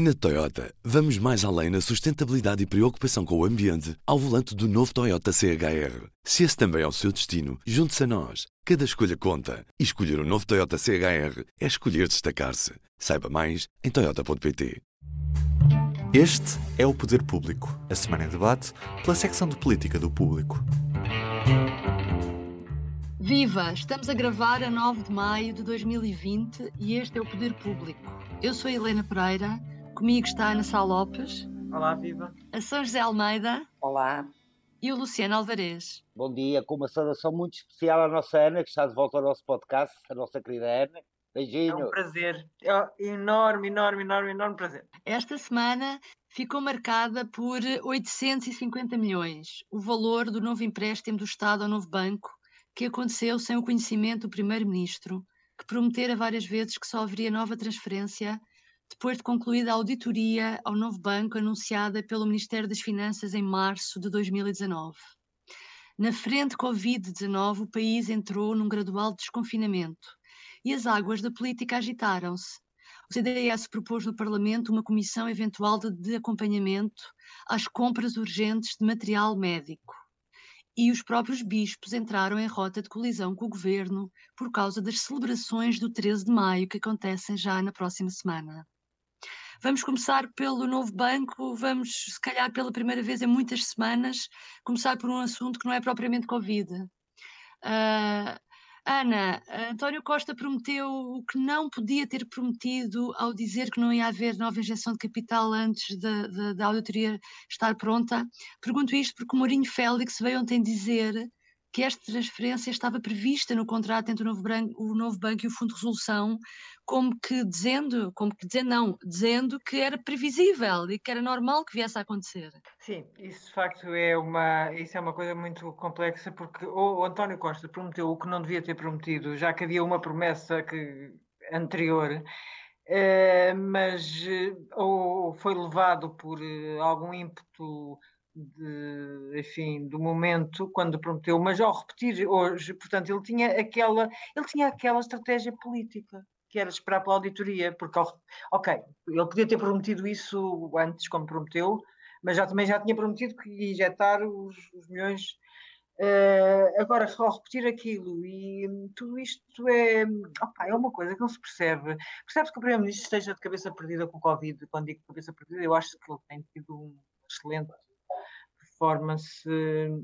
Na Toyota, vamos mais além na sustentabilidade e preocupação com o ambiente ao volante do novo Toyota CHR. Se esse também é o seu destino, junte-se a nós. Cada escolha conta. E escolher o um novo Toyota CHR é escolher destacar-se. Saiba mais em Toyota.pt. Este é o Poder Público, a semana em debate pela secção de política do público. Viva! Estamos a gravar a 9 de maio de 2020 e este é o Poder Público. Eu sou a Helena Pereira Comigo está a Ana Sá Lopes. Olá, viva. A São José Almeida. Olá. E o Luciano Alvarez. Bom dia, com uma saudação muito especial à nossa Ana, que está de volta ao nosso podcast, a nossa querida Ana. Beijinho. É um prazer. É um enorme, enorme, enorme, enorme prazer. Esta semana ficou marcada por 850 milhões, o valor do novo empréstimo do Estado ao novo banco, que aconteceu sem o conhecimento do Primeiro-Ministro, que prometera várias vezes que só haveria nova transferência depois de concluída a auditoria ao novo banco anunciada pelo Ministério das Finanças em março de 2019. Na frente Covid-19, o país entrou num gradual desconfinamento e as águas da política agitaram-se. O CDS propôs no Parlamento uma comissão eventual de, de acompanhamento às compras urgentes de material médico. E os próprios bispos entraram em rota de colisão com o governo por causa das celebrações do 13 de maio que acontecem já na próxima semana. Vamos começar pelo novo banco, vamos, se calhar pela primeira vez em muitas semanas, começar por um assunto que não é propriamente Covid. Uh, Ana, António Costa prometeu o que não podia ter prometido ao dizer que não ia haver nova injeção de capital antes da, da, auditoria estar pronta. Pergunto isto porque Mourinho Félix veio ontem dizer que esta transferência estava prevista no contrato entre o novo, branco, o novo banco e o Fundo de Resolução, como que dizendo, como que dizendo não, dizendo que era previsível e que era normal que viesse a acontecer. Sim, isso de facto é uma, isso é uma coisa muito complexa porque o, o António Costa prometeu o que não devia ter prometido, já que havia uma promessa que, anterior, eh, mas eh, ou foi levado por eh, algum ímpeto de, enfim, do momento quando prometeu, mas ao repetir hoje, portanto, ele tinha aquela, ele tinha aquela estratégia política que era esperar pela auditoria, porque, ok, ele podia ter prometido isso antes, como prometeu, mas já também já tinha prometido que ia injetar os, os milhões. Uh, agora, ao repetir aquilo, e tudo isto é, opa, é uma coisa que não se percebe. Percebe-se que o Primeiro-Ministro esteja de cabeça perdida com o Covid. Quando digo cabeça perdida, eu acho que ele tem tido um excelente performance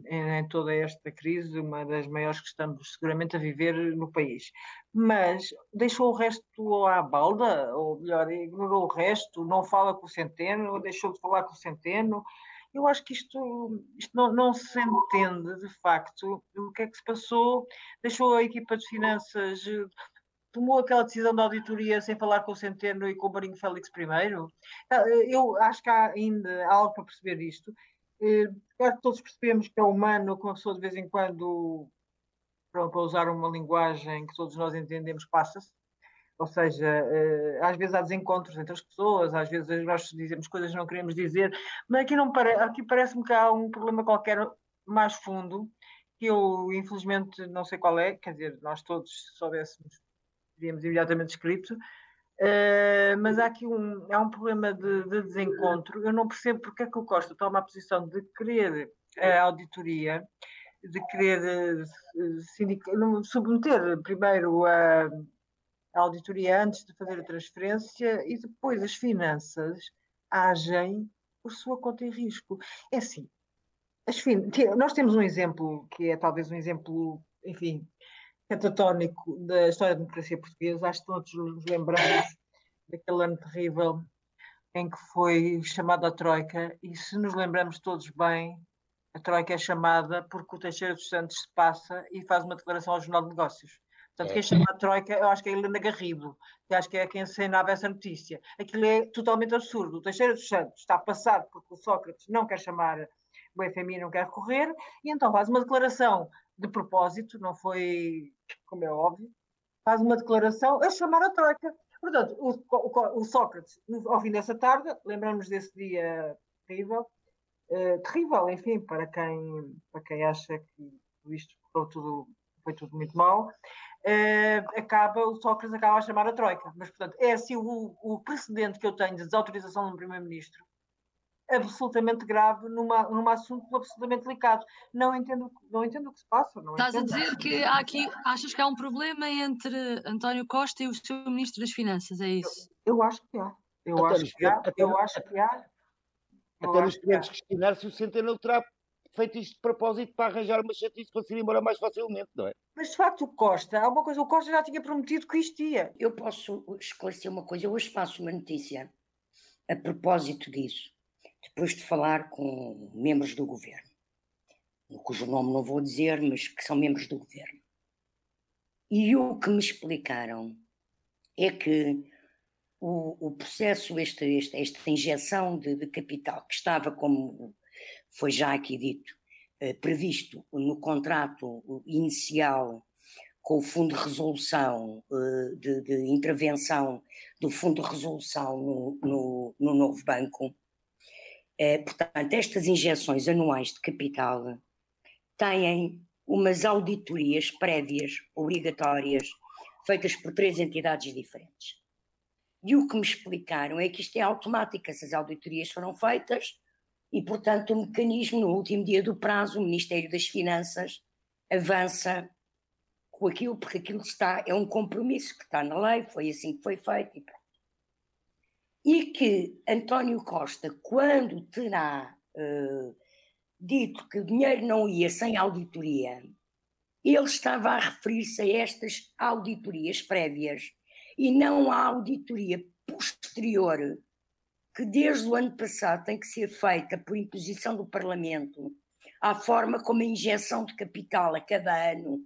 em toda esta crise, uma das maiores que estamos seguramente a viver no país. Mas deixou o resto à balda, ou melhor, ignorou o resto, não fala com o Centeno, deixou de falar com o Centeno. Eu acho que isto, isto não, não se entende de facto o que é que se passou. Deixou a equipa de finanças tomou aquela decisão da auditoria sem falar com o Centeno e com o Marinho Félix primeiro? Eu acho que há ainda algo para perceber isto. Claro que todos percebemos que é humano que uma pessoa de vez em quando, para usar uma linguagem que todos nós entendemos, passa-se. Ou seja, eh, às vezes há desencontros entre as pessoas, às vezes nós dizemos coisas que não queremos dizer, mas aqui, não pare... aqui parece-me que há um problema qualquer mais fundo, que eu infelizmente não sei qual é, quer dizer, nós todos soubéssemos, teríamos imediatamente escrito, Uh, mas há aqui um, há um problema de, de, desencontro. Eu não percebo porque é que o Costa toma a posição de querer a auditoria, de querer uh, submeter primeiro a, a, auditoria antes de fazer a transferência e depois as finanças agem por sua conta e risco. É assim, as fin... nós temos um exemplo que é talvez um exemplo, enfim, catatónico da história da democracia portuguesa. Acho que todos nos lembramos daquele ano terrível em que foi chamada a Troika, e se nos lembramos todos bem, a Troika é chamada porque o Teixeira dos Santos se passa e faz uma declaração ao Jornal de Negócios. Portanto, é. quem chama a Troika, eu acho que é a Helena Garrido, que acho que é quem assinava essa notícia. Aquilo é totalmente absurdo. O Teixeira dos Santos está a passar porque o Sócrates não quer chamar o FMI, não quer recorrer, e então faz uma declaração de propósito, não foi, como é óbvio, faz uma declaração a chamar a Troika. Portanto, o, o, o Sócrates, ao fim dessa tarde, lembramos desse dia terrível, uh, terrível, enfim, para quem, para quem acha que isto ficou tudo foi tudo muito mal, uh, acaba, o Sócrates acaba a chamar a Troika. Mas, portanto, é assim o, o precedente que eu tenho de desautorização de um Primeiro-Ministro absolutamente grave numa, num assunto absolutamente delicado. Não entendo, não entendo o que se passa. Não Estás entendo. a dizer que há aqui, achas que há um problema entre António Costa e o seu Ministro das Finanças, é isso? Eu, eu acho que há. Eu Até acho que há. até- Eu acho que há. Até nos podemos questionar se o Centeno terá feito isto de propósito para arranjar uma chatice para se ir embora mais facilmente, não é? Mas de facto o Costa, há uma coisa, o Costa já tinha prometido que isto ia. Eu posso esclarecer uma coisa. Eu hoje faço uma notícia a propósito disso, depois de falar com membros do governo, cujo nome não vou dizer, mas que são membros do governo. E o que me explicaram é que o, o processo, este, este- esta injeção de, de capital, que estava, como foi já aqui dito, eh, previsto no contrato inicial com o Fundo de Resolução, eh, de, de intervenção do Fundo de Resolução no, no, no novo banco. Eh, portanto, estas injeções anuais de capital têm umas auditorias prévias, obrigatórias, feitas por três entidades diferentes. E o que me explicaram é que isto é automático, essas auditorias foram feitas e, portanto, o mecanismo, no último dia do prazo, o Ministério das Finanças avança com aquilo, porque aquilo está, é um compromisso que está na lei, foi assim que foi feito e pronto. E que António Costa, quando terá eh, dito que o dinheiro não ia sem auditoria, ele estava a referir-se a estas auditorias prévias e não à auditoria posterior, que desde o ano passado tem que ser feita por imposição do Parlamento, à forma como a injeção de capital a cada ano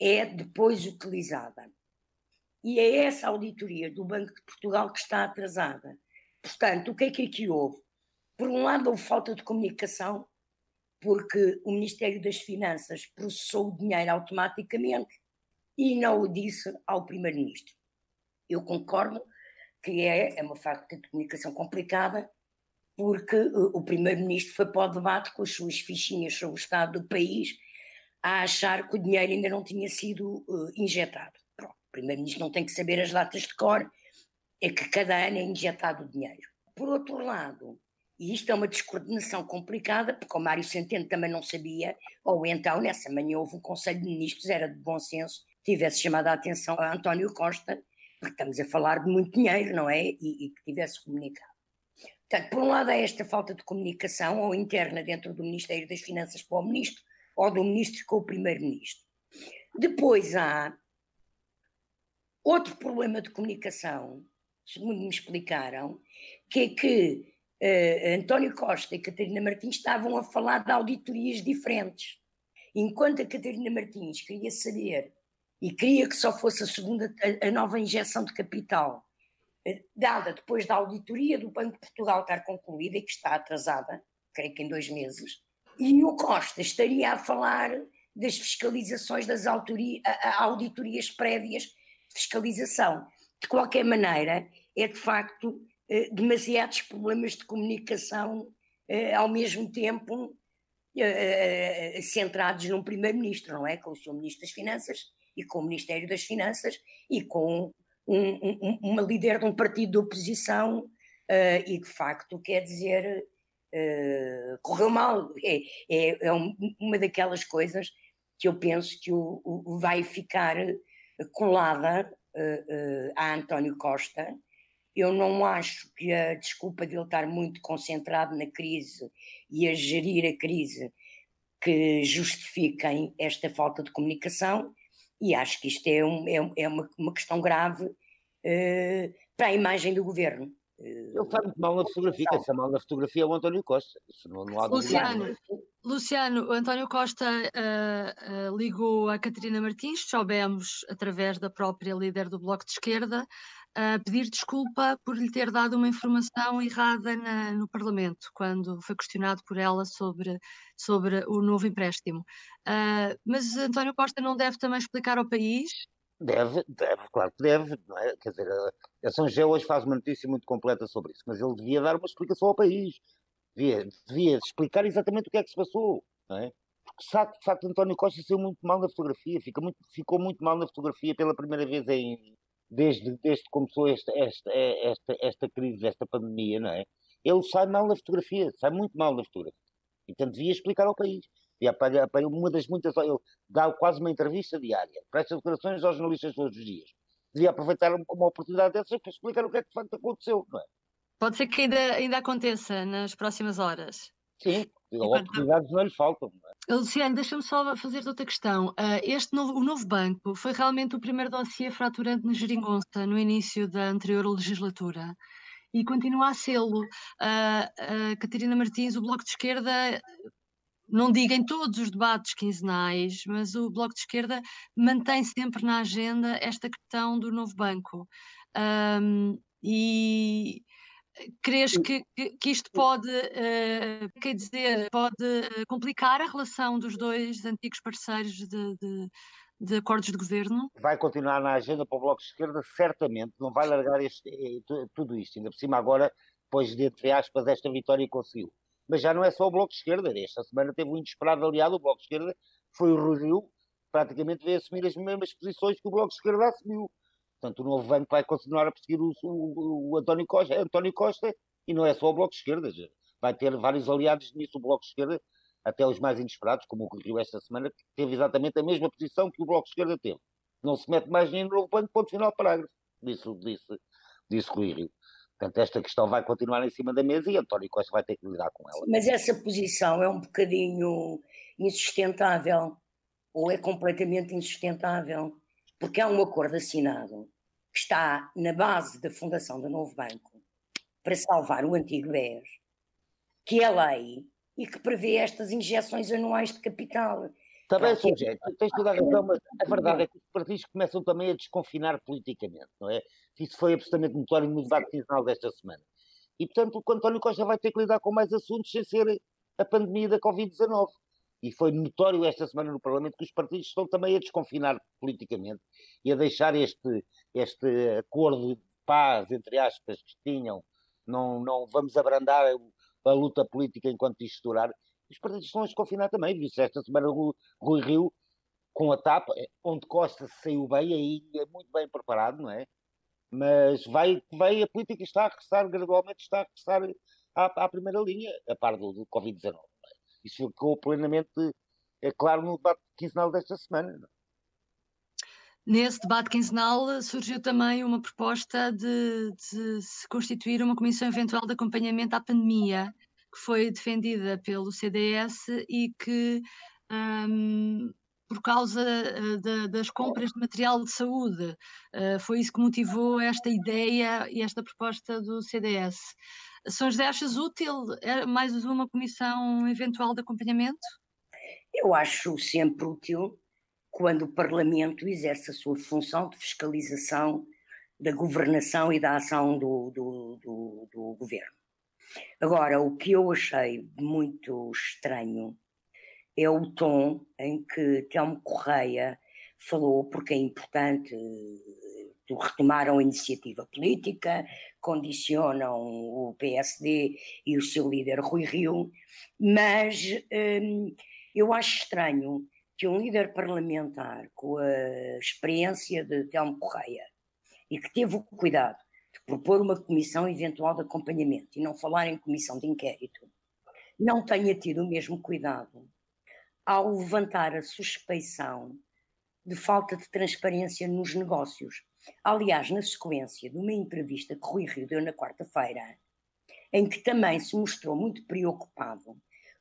é depois utilizada. E é essa auditoria do Banco de Portugal que está atrasada. Portanto, o que é que aqui houve? Por um lado, houve falta de comunicação, porque o Ministério das Finanças processou o dinheiro automaticamente e não o disse ao Primeiro-Ministro. Eu concordo que é, é uma falta de comunicação complicada, porque uh, o Primeiro-Ministro foi para o debate com as suas fichinhas sobre o estado do país a achar que o dinheiro ainda não tinha sido uh, injetado. Primeiro-Ministro não tem que saber as datas de cor, é que cada ano é injetado o dinheiro. Por outro lado, e isto é uma descoordenação complicada, porque o Mário Centeno também não sabia, ou então nessa manhã houve um Conselho de Ministros, era de bom senso, tivesse chamado a atenção a António Costa, porque estamos a falar de muito dinheiro, não é? E, e que tivesse comunicado. Portanto, por um lado há esta falta de comunicação, ou interna dentro do Ministério das Finanças para o Ministro, ou do Ministro com o Primeiro-Ministro. Depois há outro problema de comunicação, segundo me explicaram, que é que uh, António Costa e Catarina Martins estavam a falar de auditorias diferentes. Enquanto a Catarina Martins queria saber e queria que só fosse a segunda, a, a nova injeção de capital uh, dada depois da auditoria do Banco de Portugal estar concluída e que está atrasada, creio que em dois meses, e o Costa estaria a falar das fiscalizações das auditorias prévias fiscalização. De qualquer maneira, é de facto eh, demasiados problemas de comunicação eh, ao mesmo tempo eh, centrados num primeiro-ministro, não é? Com o seu ministro das Finanças e com o Ministério das Finanças e com um, um, uma líder de um partido de oposição e de facto quer dizer Uh, correu mal. É, é, é, uma daquelas coisas que eu penso que o, o vai ficar colada uh, uh, a António Costa. Eu não acho que a desculpa de ele estar muito concentrado na crise e a gerir a crise que justifiquem esta falta de comunicação, e acho que isto é, um, é, é uma, uma, questão grave para a imagem do governo. Ele está muito mal na fotografia, quem está mal na fotografia é o António Costa. Isso não, não há Luciano, Luciano, António Costa uh, uh, ligou a Catarina Martins, soubemos através da própria líder do Bloco de Esquerda, a uh, pedir desculpa por lhe ter dado uma informação errada na, no Parlamento, quando foi questionado por ela sobre, sobre o novo empréstimo. mas António Costa não deve também explicar ao país Deve, deve, claro que deve, não é? Quer dizer, a São Gé hoje faz uma notícia muito completa sobre isso, mas ele devia dar uma explicação ao país, devia, devia explicar exatamente o que é que se passou, não é? Porque, de facto, de facto António Costa saiu muito mal na fotografia, fica muito, ficou muito mal na fotografia pela primeira vez em, desde, desde que começou esta, esta, esta, esta crise, esta pandemia, não é? Ele sai mal na fotografia, sai muito mal na fotografia. Então devia explicar ao país. E para uma das muitas, ele dá quase uma entrevista diária, presta declarações aos jornalistas todos os dias. Devia aproveitar uma oportunidade dessas para explicar o que é que de facto aconteceu, não é? Pode ser que ainda, ainda aconteça nas próximas horas. Sim, oportunidades não lhe faltam. É? Luciano, deixa-me só fazer outra questão. Uh, este novo, o novo banco foi realmente o primeiro dossiê fraturante na Geringonça no início da anterior legislatura e continua a sê-lo. Uh, uh, Catarina Martins, o Bloco de Esquerda, não digo em todos os debates quinzenais, mas o Bloco de Esquerda mantém sempre na agenda esta questão do novo banco. Um, e Crês que, que, isto pode, uh, quer dizer, pode eh, complicar a relação dos dois antigos parceiros de, de, de, acordos de governo? Vai continuar na agenda para o Bloco de Esquerda, certamente, não vai largar este, eh, tudo isto, ainda por cima agora, depois de, entre aspas, esta vitória conseguiu. Mas já não é só o Bloco de Esquerda, esta semana teve um inesperado aliado, o Bloco de Esquerda foi o Rui Rio, praticamente veio assumir as mesmas posições que o Bloco de Esquerda assumiu. Portanto, o novo banco vai continuar a perseguir o, o, o António, Costa, António Costa e não é só o Bloco de Esquerda. Vai ter vários aliados nisso, o Bloco de Esquerda, até os mais inesperados, como ocorreu esta semana, que teve exatamente a mesma posição que o Bloco de Esquerda teve. Não se mete mais dinheiro no novo banco, ponto final, parágrafo. Disse, disse, disse Rui Rio. Portanto, esta questão vai continuar em cima da mesa e António Costa vai ter que lidar com ela. Mas essa posição é um bocadinho insustentável, ou é completamente insustentável, porque há um acordo assinado que está na base da fundação do novo banco para salvar o antigo BES, que é lei e que prevê estas injeções anuais de capital. Também é sujeito, tens toda a razão, mas a verdade é que os partidos começam também a desconfinar politicamente, não é? Isso foi absolutamente notório no debate final desta semana. E, portanto, o António Costa vai ter que lidar com mais assuntos sem ser a pandemia da Covid-19 e foi notório esta semana no Parlamento que os partidos estão também a desconfinar politicamente e a deixar este, este acordo de paz, entre aspas, que tinham, não, não vamos abrandar a, luta política enquanto isto durar. Os partidos estão a desconfinar também, viu-se esta semana o Rui Rio com a tapa, onde Costa saiu bem, aí é muito bem preparado, não é? Mas vai, vai a política está a regressar, gradualmente está a regressar à, à primeira linha, a par do, do Covid-19. Isso ficou plenamente é claro no debate quinzenal desta semana. É? Nesse debate quinzenal surgiu também uma proposta de, de, se constituir uma comissão eventual de acompanhamento à pandemia, que foi defendida pelo CDS e que, um, por causa uh, de, das compras de material de saúde, uh, foi isso que motivou esta ideia e esta proposta do CDS. São José, achas útil é mais uma comissão eventual de acompanhamento? Eu acho sempre útil quando o Parlamento exerce a sua função de fiscalização da governação e da ação do, do, do, do governo. Agora, o que eu achei muito estranho é o tom em que Telmo Correia falou, porque é importante retomaram a iniciativa política, condicionam o PSD e o seu líder Rui Rio, mas hum, eu acho estranho que um líder parlamentar com a experiência de Telmo Correia e que teve o cuidado de propor uma comissão eventual de acompanhamento e não falar em comissão de inquérito, não tenha tido o mesmo cuidado ao levantar a suspeição de falta de transparência nos negócios. Aliás, na sequência de uma entrevista que Rui Rio deu na quarta-feira, em que também se mostrou muito preocupado,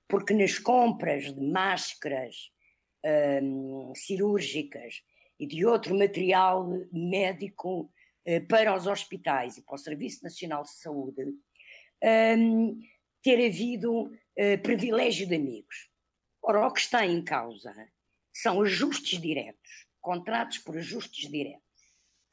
porque nas compras de máscaras hum, cirúrgicas e de outro material médico uh, para os hospitais e para o Serviço Nacional de Saúde, um, ter havido uh, privilégio de amigos. Ora, o que está em causa são ajustes diretos, contratos por ajustes diretos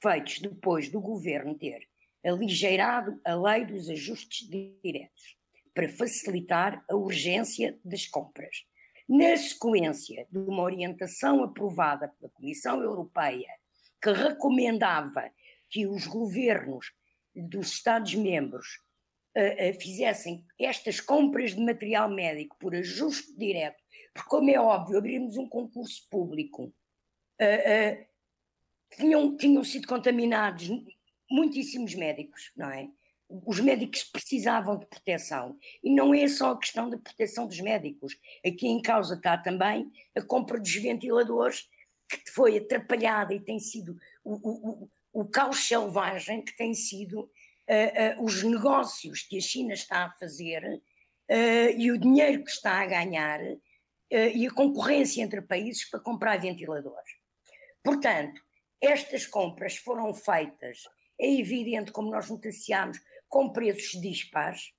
feitos depois do governo ter aligeirado a lei dos ajustes diretos para facilitar a urgência das compras. Na sequência de uma orientação aprovada pela Comissão Europeia que recomendava que os governos dos Estados-membros uh, uh, fizessem estas compras de material médico por ajuste direto, porque, como é óbvio, abrirmos um concurso público, uh, tinham, tinham sido contaminados muitíssimos médicos, não é? Os médicos precisavam de proteção. E não é só a questão da proteção dos médicos. Aqui em causa está também a compra dos ventiladores, que foi atrapalhada e tem sido o, o, o, o caos selvagem que tem sido uh, uh, os negócios que a China está a fazer uh, e o dinheiro que está a ganhar e a concorrência entre países para comprar ventiladores. Portanto, estas compras foram feitas, é evidente, como nós noticiámos, com preços dispares.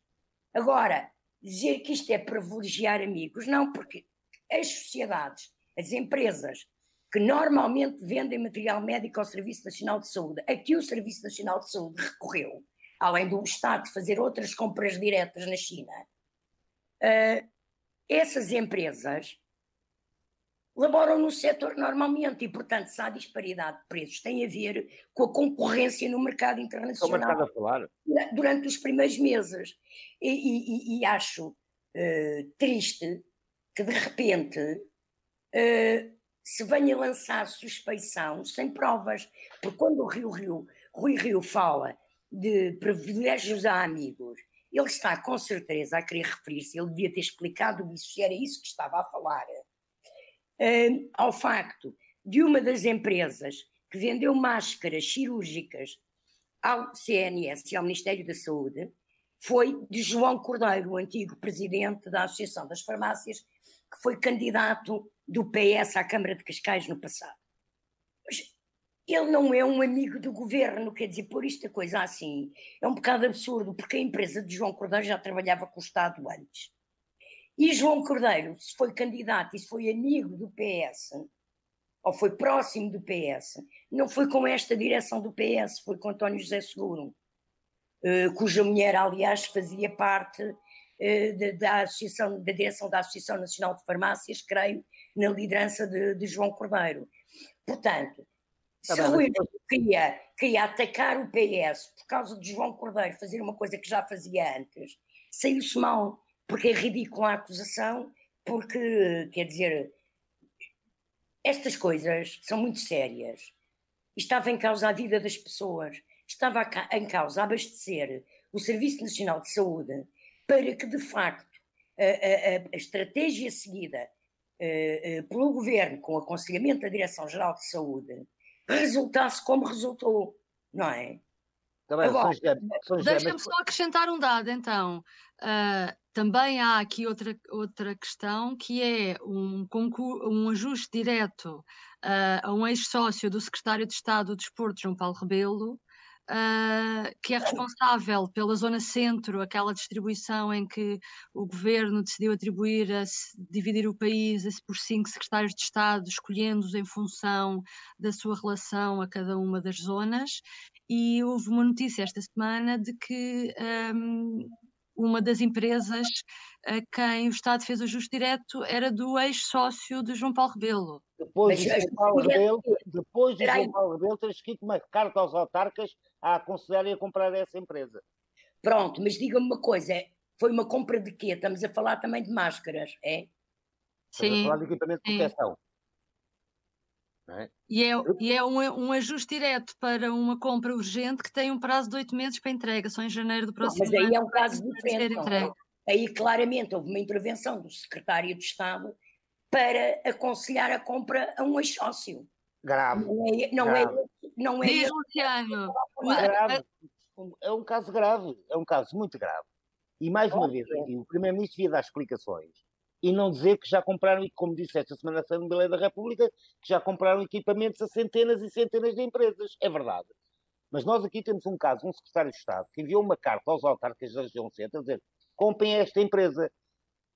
Agora, dizer que isto é privilegiar amigos, não, porque as sociedades, as empresas que normalmente vendem material médico ao Serviço Nacional de Saúde, aqui o Serviço Nacional de Saúde recorreu além do Estado fazer outras compras diretas na China, uh, essas empresas laboram no setor normalmente e, portanto, se há disparidade de preços, tem a ver com a concorrência no mercado internacional mercado a falar. durante os primeiros meses. E, e, e acho uh, triste que, de repente, uh, se venha lançar suspeição sem provas, porque quando o Rio Rio, Rui Rio fala de privilégios a amigos. Ele está com certeza a querer referir-se, ele devia ter explicado isso, se era isso que estava a falar, uh, ao facto de uma das empresas que vendeu máscaras cirúrgicas ao CNS e ao Ministério da Saúde foi de João Cordeiro, o antigo presidente da Associação das Farmácias, que foi candidato do PS à Câmara de Cascais no passado. Mas ele não é um amigo do governo, quer dizer, por isto a coisa assim é um bocado absurdo, porque a empresa de João Cordeiro já trabalhava com o Estado antes. E João Cordeiro, se foi candidato e se foi amigo do PS, ou foi próximo do PS, não foi com esta direção do PS, foi com António José Seguro, uh, cuja mulher, aliás, fazia parte de, da, associação, da direção da Associação Nacional de Farmácias, creio, na liderança de, de João Cordeiro. Portanto, se o Rui queria, queria atacar o PS por causa de João Cordeiro fazer uma coisa que já fazia antes, saiu-se mal, porque é ridícula a acusação, porque, quer dizer, estas coisas são muito sérias. Estava em causa a vida das pessoas, estava em causa abastecer o Serviço Nacional de Saúde para que, de facto, a, a, a estratégia seguida uh, uh, pelo Governo, com o aconselhamento da Direção-Geral de Saúde, resultasse como resultou, não é? Também, Deixa-me só acrescentar um dado, então. Uh, também há aqui outra, outra questão que é um, concurso, um ajuste direto uh, a um ex-sócio do secretário de Estado do Desporto, João Paulo Rebelo, uh, que é responsável pela zona centro, aquela distribuição em que o governo decidiu atribuir, a, dividir o país por cinco secretários de Estado, escolhendo-os em função da sua relação a cada uma das zonas. E houve uma notícia esta semana de que um, uma das empresas a quem o Estado fez ajuste direto era do ex-sócio de João Paulo Rebelo. Depois de João Paulo Rebelo, depois Rebelo, ter escrito uma carta aos autarcas a aconselharem a comprar essa empresa. Pronto, mas diga-me uma coisa, foi uma compra de quê? Estamos a falar também de máscaras, é? Sim. Estamos a falar de equipamento de proteção. É? E é, e é um, um, ajuste direto para uma compra urgente que tem um prazo de oito meses para entrega, só em janeiro do próximo ano. Mas aí é um caso diferente. Aí claramente houve uma intervenção do secretário de Estado para aconselhar a compra a um ex-sócio. Grave. Não é, não é grave. é, não é, Diz, Luciano. Grave. É um caso grave, é um caso muito grave. E mais uma vez, aqui, o Primeiro-Ministro devia dar explicações e não dizer que já compraram, como disse esta semana a Assembleia da República, que já compraram equipamentos a centenas e centenas de empresas. É verdade. Mas nós aqui temos um caso, um secretário de Estado, que enviou uma carta aos autarcas da região centro a dizer comprem esta empresa.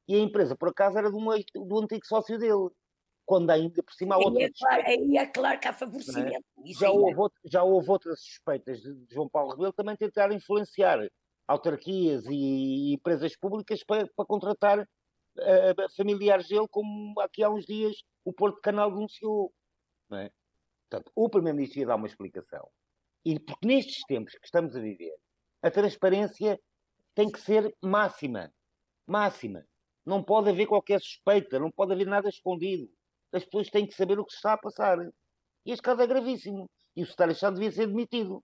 E a empresa, por acaso, era do, do antigo sócio dele. Quando ainda por cima há outra. É claro, aí é claro que há favorecimento. É? Já, houve, já houve outras suspeitas de João Paulo Rebelo também tentar influenciar autarquias e empresas públicas para, para contratar uh, familiares dele, como aqui há uns dias o Porto Canal denunciou. Não é? Portanto, o Primeiro-Ministro ia dar uma explicação. E porque nestes tempos que estamos a viver, a transparência tem que ser máxima. Máxima. Não pode haver qualquer suspeita, não pode haver nada escondido. As pessoas têm que saber o que se está a passar. E este caso é gravíssimo. E o secretário de Estado devia ser demitido.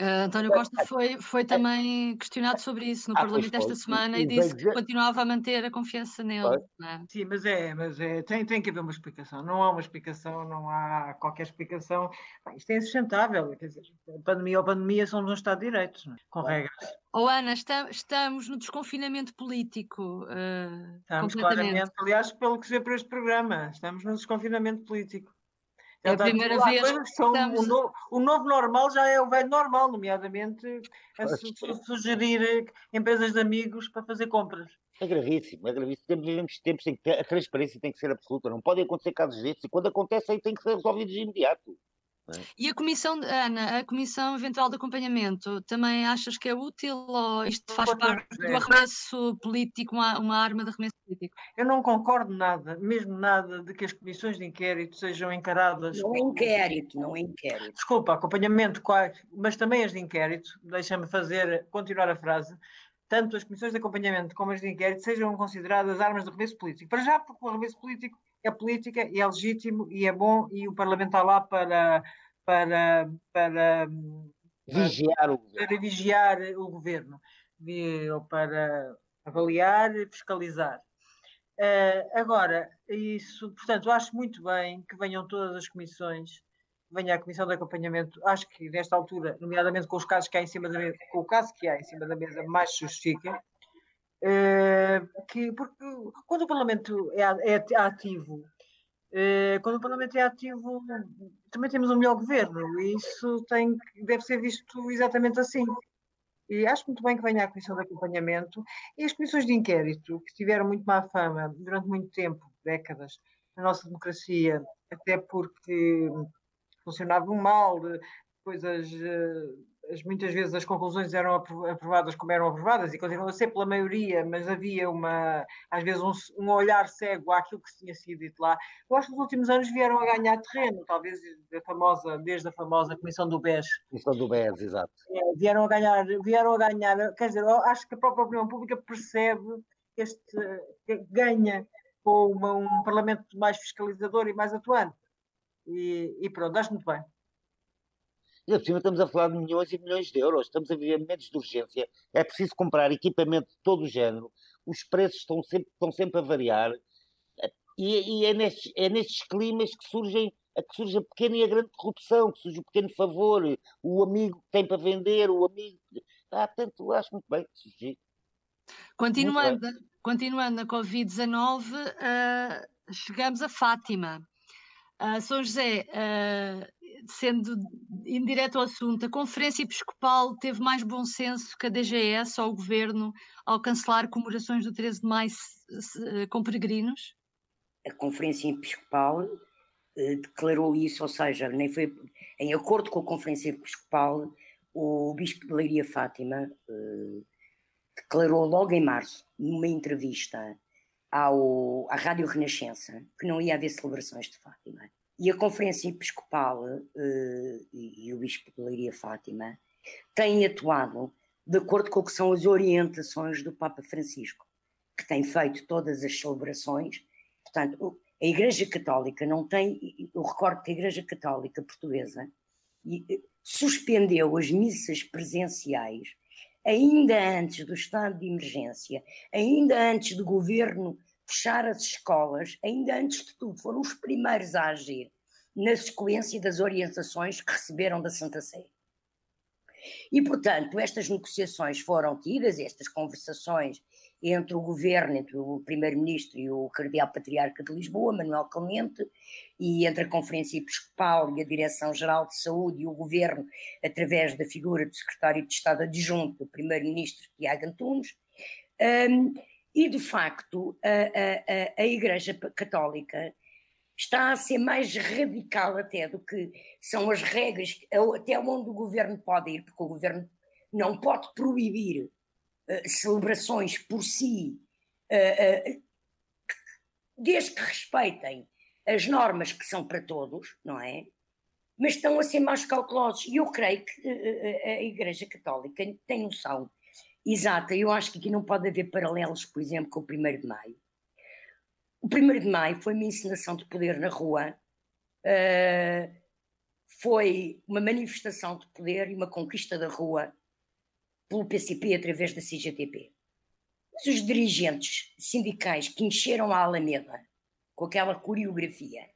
Uh, António Costa foi, foi também questionado sobre isso no ah, Parlamento esta semana e disse que continuava a manter a confiança nele. É? Sim, mas é, mas é tem, tem que haver uma explicação. Não há uma explicação, não há qualquer explicação. Bem, isto é insustentável. Quer dizer, a pandemia ou pandemia somos um Estado de Direitos, é? com regras. Oh, Ana, está, estamos no desconfinamento político. Uh, estamos claramente, aliás, pelo que se vê por este programa, estamos no desconfinamento político. É a primeira vez que estamos... o, novo, o, novo, normal já é o velho normal, nomeadamente a su sugerir empresas de amigos para fazer compras. É gravíssimo, é gravíssimo. Vivemos tempos em que a transparência tem que ser absoluta, não podem acontecer casos destes e quando acontece aí tem que ser resolvido de imediato. É? E a comissão, Ana, a comissão eventual de acompanhamento, também achas que é útil ou isto faz parte do arremesso político, uma, uma arma de arremesso político? Eu não concordo nada, mesmo nada, de que as comissões de inquérito sejam encaradas. Não é inquérito, não é inquérito. Desculpa, acompanhamento, mas também as de inquérito, deixa-me fazer, continuar a frase. Tanto as comissões de acompanhamento como as de inquérito sejam consideradas armas de arremesso político. Para já, porque o arremesso político é política e é legítimo e é bom e o Parlamento está lá para, para, para, vigiar, o para vigiar o governo, ou para avaliar e fiscalizar. Uh, agora, isso, portanto, acho muito bem que venham todas as comissões, venha a comissão de acompanhamento, acho que nesta altura, nomeadamente com os casos que há em cima da mesa, com o caso que há em cima da mesa, mais justifica, eh, que, porque quando o Parlamento é, é ativo, uh, quando o Parlamento é ativo, também temos um melhor governo, e isso tem, deve ser visto exatamente assim. E acho muito bem que venha a Comissão de Acompanhamento e as comissões de inquérito, que tiveram muito má fama durante muito tempo, décadas, na nossa democracia, até porque funcionavam mal, coisas uh, as, muitas vezes as conclusões eram aprovadas como eram aprovadas e continuam a ser pela maioria, mas havia uma, às vezes um, um, olhar cego àquilo que tinha sido dito lá. Eu acho que nos últimos anos vieram a ganhar terreno, talvez a famosa, desde a famosa Comissão do BES. Comissão do BES, exato. É, vieram, a ganhar, vieram a ganhar, quer dizer, acho que a própria opinião pública percebe este, ganha com uma, um Parlamento mais fiscalizador e mais atuante. E, e pronto, acho muito bem. E por cima estamos a falar de milhões e milhões de euros, estamos a viver momentos de urgência, é preciso comprar equipamento de todo o género, os preços estão sempre, estão sempre a variar, e, e é, nestes, é nestes climas que surgem que surge a pequena e a grande corrupção, que surge o pequeno favor, o amigo que tem para vender, o amigo. Ah, portanto, acho muito bem que surgir. Continuando, continuando na Covid-19, uh, chegamos a Fátima. Uh, São José, uh, sendo indireto ao assunto, a Conferência Episcopal teve mais bom senso que a DGS ou o Governo ao cancelar comemorações do 13 de maio com peregrinos? A Conferência Episcopal eh, declarou isso, ou seja, nem foi em acordo com a Conferência Episcopal, o Bispo de Leiria Fátima eh, declarou logo em março, numa entrevista ao, à Rádio Renascença, que não ia haver celebrações de Fátima e a Conferência Episcopal uh, e, e, o Bispo de Leiria Fátima têm atuado de acordo com o que são as orientações do Papa Francisco, que tem feito todas as celebrações. Portanto, a Igreja Católica não tem. Eu recordo que a Igreja Católica Portuguesa eh, suspendeu as missas presenciais ainda antes do estado de emergência, ainda antes do governo fechar as escolas, ainda antes de tudo, foram os primeiros a agir na sequência das orientações que receberam da Santa Sé. E, portanto, estas negociações foram tidas, estas conversações entre o governo, entre o primeiro-ministro e o cardeal patriarca de Lisboa, Manuel Clemente, e entre a Conferência Episcopal e a Direção-Geral de Saúde e o governo, através da figura do secretário de Estado adjunto, do primeiro-ministro Tiago Antunes, um, e, de facto, a, a, a Igreja Católica está a ser mais radical até do que são as regras, até onde o governo pode ir, porque o governo não pode proibir uh, celebrações por si, uh, uh, desde que respeitem as normas que são para todos, não é? Mas estão a ser mais cautelosos. E eu creio que a Igreja Católica tem noção Exato, eu acho que aqui não pode haver paralelos, por exemplo, com o 1 de Maio. O 1 de Maio foi uma encenação de poder na rua, uh, foi uma manifestação de poder e uma conquista da rua pelo PCP através da CGTP. Mas os dirigentes sindicais que encheram a Alameda com aquela coreografia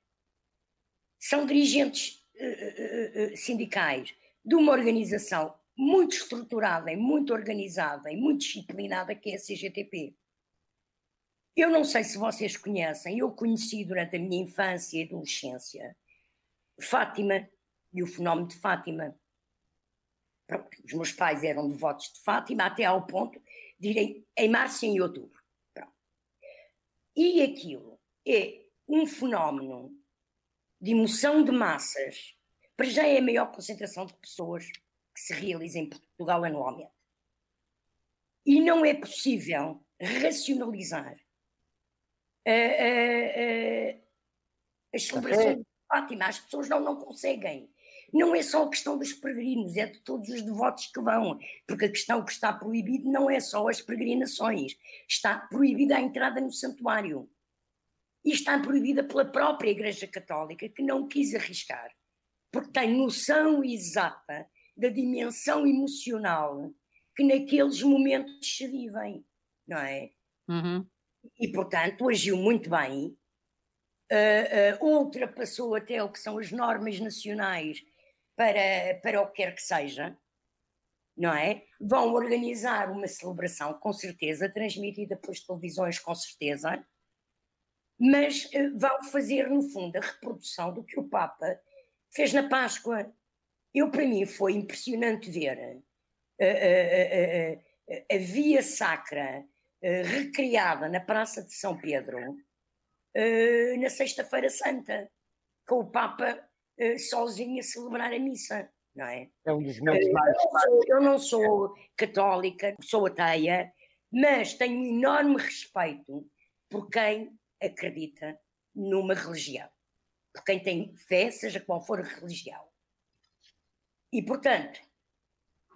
são dirigentes uh, uh, sindicais de uma organização muito estruturada e muito organizada e muito disciplinada que é a CGTP. Eu não sei se vocês conhecem, eu conheci durante a minha infância e adolescência Fátima e o fenómeno de Fátima. Pronto, os meus pais eram devotos de Fátima até ao ponto de irem em março e em outubro. Pronto. E aquilo é um fenómeno de emoção de massas, para já é a maior concentração de pessoas que se realiza em Portugal anualmente. E não é possível racionalizar uh, uh, uh, as celebrações de Fátima. As pessoas não, não conseguem. Não é só a questão dos peregrinos, é de todos os devotos que vão, porque a questão que está proibido não é só as peregrinações, está proibida a entrada no santuário. E está proibida pela própria Igreja Católica, que não quis arriscar, porque tem noção exata da dimensão emocional que naqueles momentos se vivem, não é? Uhum. E, portanto, agiu muito bem, uh, uh, ultrapassou até o que são as normas nacionais para, para o que quer que seja, não é? Vão organizar uma celebração, com certeza, transmitida pelas televisões, com certeza, mas uh, vão fazer, no fundo, a reprodução do que o Papa fez na Páscoa, eu, para mim, foi impressionante ver a, a, a, a via sacra recriada na Praça de São Pedro na Sexta-feira Santa, com o Papa sozinho a celebrar a missa. Não é? é um dos meus mais. Eu não sou católica, sou ateia, mas tenho um enorme respeito por quem acredita numa religião, por quem tem fé, seja qual for a religião. E, portanto,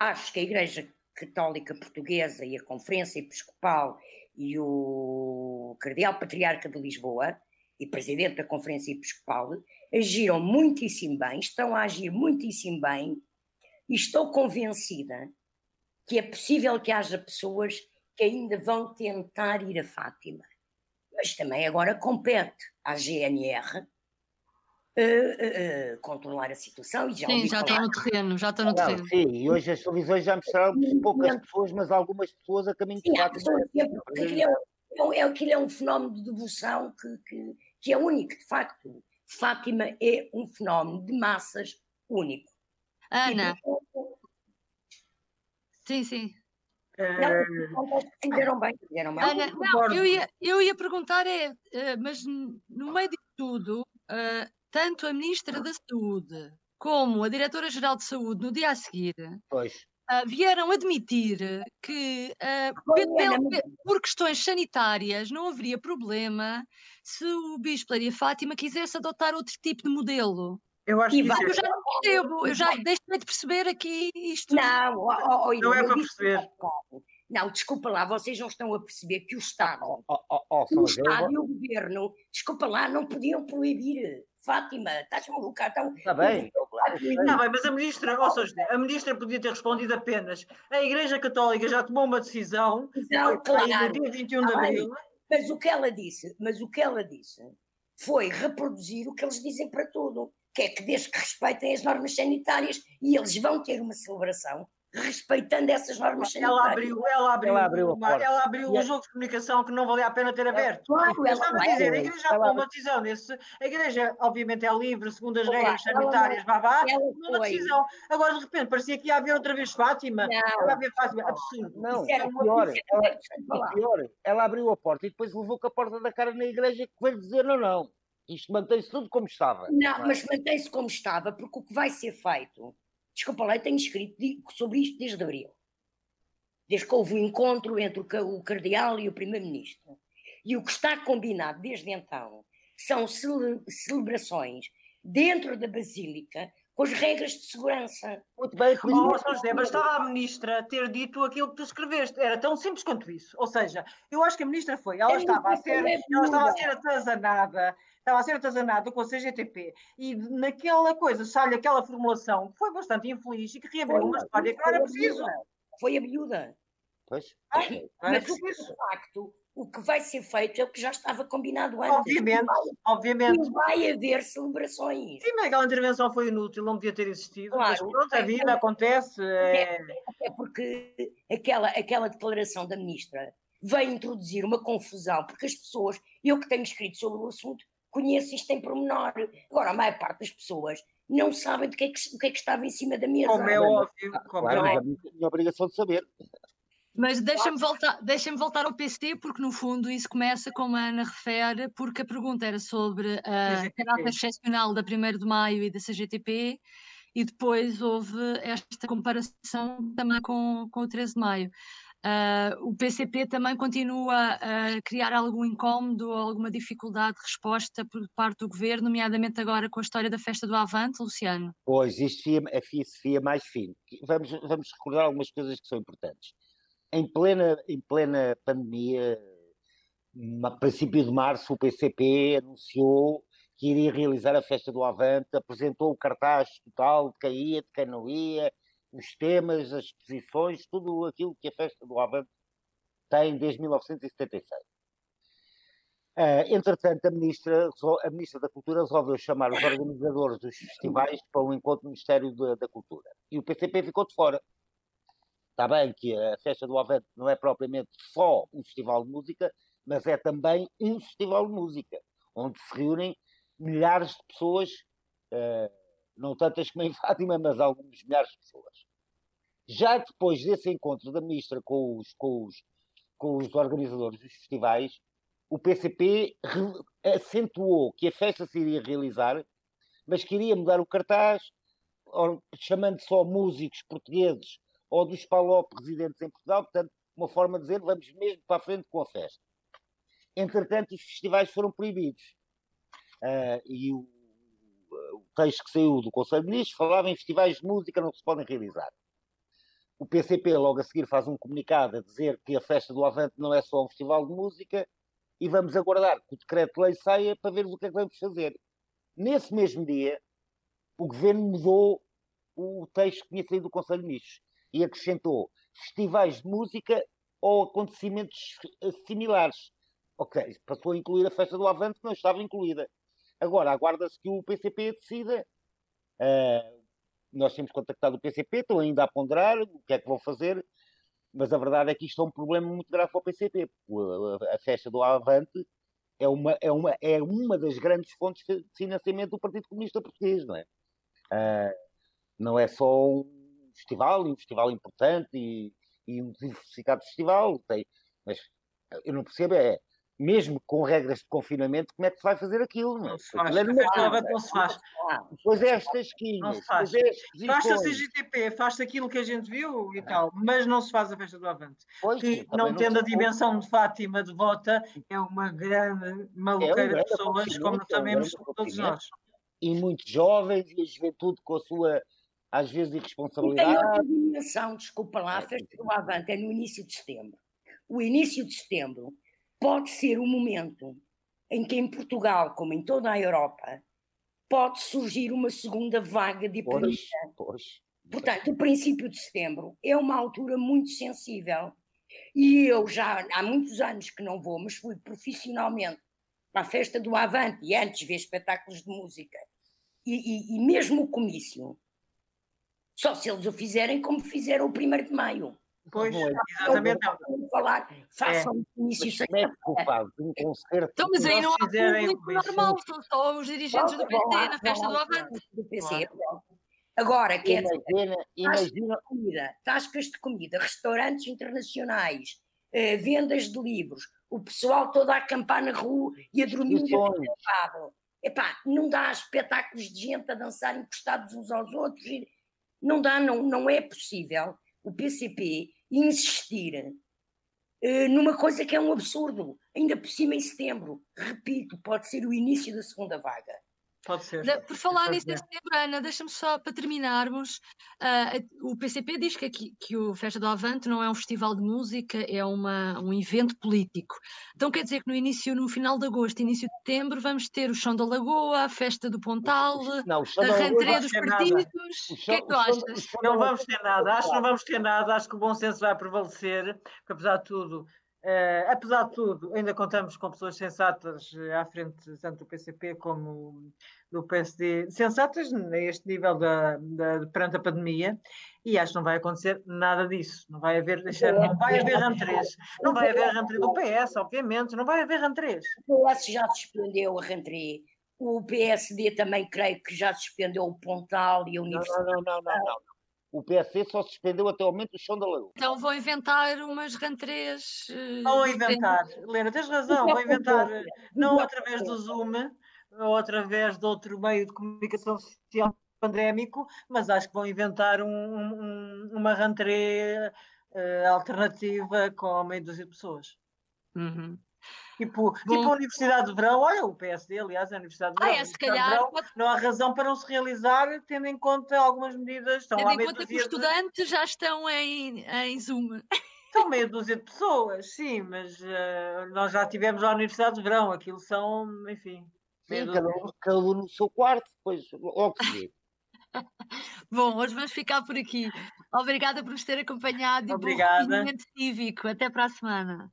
acho que a Igreja Católica Portuguesa e a Conferência Episcopal e o Cardeal Patriarca de Lisboa e Presidente da Conferência Episcopal agiram muitíssimo bem, estão a agir muitíssimo bem e estou convencida que é possível que haja pessoas que ainda vão tentar ir a Fátima. Mas também agora compete à GNR uh, uh, controlar a situação e já Sim, já está no terreno, já está no terreno. Não, sim, e hoje as televisões já mostraram poucas pessoas, mas algumas pessoas a caminho de fato. Aquilo é, um, é, aquilo é um fenómeno de devoção que, que, que é único, de facto. Fátima é um fenómeno de massas único. Ana. sim, sim. Não, fizeram bem, fizeram bem. Ana, não, eu ia, eu ia perguntar, é, mas no meio de tudo, uh, tanto a Ministra da Saúde como a Diretora-Geral de Saúde, no dia a seguir, uh, vieram admitir que, uh, por questões sanitárias, não haveria problema se o Bispo Maria Fátima quisesse adotar outro tipo de modelo. Eu acho que eu já não percebo, eu já deixei de perceber aqui isto. Não, oh, oh, não é para perceber. Não, desculpa lá, vocês não estão a perceber que o Estado, oh, oh, o Estado e o Governo, desculpa lá, não podiam proibir. Fátima, estás maluca? Então, Está bem. Está bem, mas a ministra, ou seja, a ministra podia ter respondido apenas a Igreja Católica já tomou uma decisão não, claro, no dia 21 de abril. Mas o que ela disse, mas o que ela disse foi reproduzir o que eles dizem para tudo, que é que desde que respeitem as normas sanitárias e eles vão ter uma celebração respeitando essas normas ela abriu, ela abriu, ela abriu, uma, ela abriu um jogo de comunicação que não valia a pena ter aberto. Claro, ela estava a dizer, a igreja tomou uma decisão nesse, a igreja obviamente é livre, segundo as regras sanitárias, vá, vá, uma decisão. Agora de repente parecia que ia haver outra vez Fátima, não, ia haver Fátima, absurdo. Não, é pior, ela, é pior, ela abriu a porta e depois levou com a porta da cara na igreja que veio dizer não, não. Isto mantém-se tudo como estava. Não, mas mantém-se como estava, porque o que vai ser feito, desculpa lá, eu tenho escrito sobre isto desde abril desde que houve o um encontro entre o cardeal e o primeiro-ministro. E o que está combinado desde então são cele celebrações dentro da Basílica com as regras de segurança. Muito bem, por Oh, São José, bastava a ministra ter dito aquilo que tu escreveste. Era tão simples quanto isso. Ou seja, eu acho que a ministra foi. Ela É estava a ser, é ela estava a ser atazanada. Estava a ser atazanada com a CGTP. E naquela coisa, sai aquela formulação que foi bastante infeliz e que reabriu uma história que não era preciso. Foi a miúda. Pois, Não era Mas o, facto, o que vai ser feito é o que já estava combinado antes. Obviamente, E obviamente. vai haver celebrações. Sim, mas aquela intervenção foi inútil, não devia ter existido. Mas Claro. pronto, a vida acontece. é- É porque aquela, aquela declaração da ministra veio introduzir uma confusão, porque as pessoas, eu que tenho escrito sobre o assunto, conheço isto em pormenor. Agora, a maior parte das pessoas não sabem do que é que, o que, é que estava em cima da mesa. Como é óbvio. Como é claro, mas óbvio. a obrigação de saber. Mas deixa-me voltar, deixa voltar ao PC, porque no fundo isso começa, como a Ana refere, porque a pergunta era sobre a caráter excepcional da 1 de Maio e da CGTP, e depois houve esta comparação também com, com o 13 de Maio. Ah, o PCP também continua a criar algum incómodo ou alguma dificuldade de resposta por parte do governo, nomeadamente agora com a história da festa do Avante, Luciano. Pois, isto fia, fia se fia mais fino. Vamos, vamos recordar algumas coisas que são importantes. Em plena, em plena pandemia, a princípio de março, o PCP anunciou que iria realizar a festa do Avante, apresentou o cartaz total de quem ia, de quem não ia, os temas, as exposições, tudo aquilo que a festa do Avante tem desde 1976. Ah, entretanto, a ministra, a ministra da Cultura resolveu chamar os organizadores dos festivais para um encontro do Ministério da, da Cultura. E o PCP ficou de fora. Está bem que a festa do Avante não é propriamente só um festival de música, mas é também um festival de música, onde se reúnem milhares de pessoas, ah, não tantas como em Fátima, mas alguns milhares de pessoas. Já depois desse encontro da ministra com os, com os, com os organizadores dos festivais, o PCP acentuou que a festa se iria realizar, mas queria mudar o cartaz, chamando só músicos portugueses ou dos PALOP residentes em Portugal, portanto, uma forma de dizer vamos mesmo para a frente com a festa. Entretanto, os festivais foram proibidos. Ah, e o, o texto que saiu do Conselho de Ministros falava em festivais de música não se podem realizar. O PCP logo a seguir faz um comunicado a dizer que a festa do Avante não é só um festival de música e vamos aguardar que o decreto-lei saia para ver o que é que vamos fazer. Nesse mesmo dia, o governo mudou o texto que tinha saído do Conselho de Ministros e acrescentou festivais de música ou acontecimentos eh, similares. Ok, passou a incluir a festa do Avante, que não estava incluída. Agora, aguarda-se que o PCP decida. Ah, nós temos contactado o PCP, estão ainda a ponderar o que é que vão fazer, mas a verdade é que isto é um problema muito grave para o PCP. A, festa do Avante é uma, é, uma, é uma das grandes fontes de financiamento do Partido Comunista Português, não é? Ah, não é só um festival, e um festival importante e, e um diversificado festival, tem, mas eu não percebo é, mesmo com regras de confinamento, como é que se vai fazer aquilo, não é? Não se faz. Aquilo é A. Avante não se faz. Depois é as Não tasquinhas, faz. é Faz-se a. CGTP, faz-se aquilo que a gente viu e tal, mas não se faz a festa do Avante. Pois, Que, não tendo a se- dimensão de Fátima devota, é uma grande maluqueira de grande pessoas, como é sabemos todos nós. e muitos jovens e a juventude com a sua, às vezes, E tem irresponsabilidade. outra dimensão, desculpa lá, a festa do Avante é no início de setembro. O início de setembro pode ser o momento em que em Portugal, como em toda a Europa, pode surgir uma segunda vaga de epidemia. Portanto, o princípio de setembro é uma altura muito sensível. E eu já há muitos anos que não vou, mas fui profissionalmente para a festa do Avante e antes ver espetáculos de música. E, e- e mesmo o comício, só se eles o fizerem como fizeram o 1 de maio. Pois, Não é. exatamente. não. Vamos falar, façam o comício Mas sem é fazes um concerto? Então, mas aí não há fizerem público normal, são só os dirigentes do PT na festa do Avante. do PC. Agora, quer dizer, Imagina, imagina, comida, tascas de comida, restaurantes internacionais, eh, vendas de livros, o pessoal todo a acampar na rua e a dormir acampado. Epá, não dá espetáculos de gente a dançar encostados uns aos outros. e Não dá, não, não é possível o PCP insistir eh, numa coisa que é um absurdo. Ainda por cima em setembro. Repito, pode ser o início da segunda vaga. Pode ser. Por falar nisso, em setembro, Ana, deixa-me só para terminarmos. a- o PCP diz que, aqui- que o Festa do Avante não é um festival de música, é uma, um evento político. Então quer dizer que no início, no final de agosto, início de setembro, vamos ter o Chão da Lagoa, a Festa do Pontal, Não, a vai dos partidos. O O que é que tu achas? Não vamos ter nada, acho que não vamos ter nada, acho que o bom senso vai prevalecer, porque apesar de tudo, eh, apesar de tudo, ainda contamos com pessoas sensatas eh, à frente, tanto do PCP como do PSD, sensatas a este nível da, da- perante a pandemia, e acho que não vai acontecer nada disso. Não vai haver, deixar, não vai haver rentrês, não vai haver rentrê do PS, obviamente, não vai haver rentrês. O PS já suspendeu a rentrée. O PSD também creio que já suspendeu o Pontal e a Não, Universidade. não, não, não, não, não. O PSD só suspendeu até o momento o chão da Lagoa. Então vão inventar umas rentrées. eh, Vão de inventar, Helena, tens razão, vão inventar, eh, não através do Zoom ou através de outro meio de comunicação social pandémico, mas acho que vão inventar um- um- uma rentrée eh, alternativa com meia dúzia de pessoas. Uhum. Tipo, Bom. tipo a Universidade de Verão, olha, o PSD, aliás, a Universidade de Ah, Verão. é, a se Universidade de calhar Verão, pode não há razão para não se realizar, tendo em conta algumas medidas. Estão Tendo em conta que os de- estudantes já estão em, em Zoom. São meia dúzia de pessoas, sim, mas eh, nós já tivemos a Universidade de Verão, aquilo são, enfim, Sim, cada um, cada um no seu quarto, depois logo se vê. Bom, hoje vamos ficar por aqui. Obrigada por nos ter acompanhado e bom Obrigada. recolhimento cívico. Até para a semana.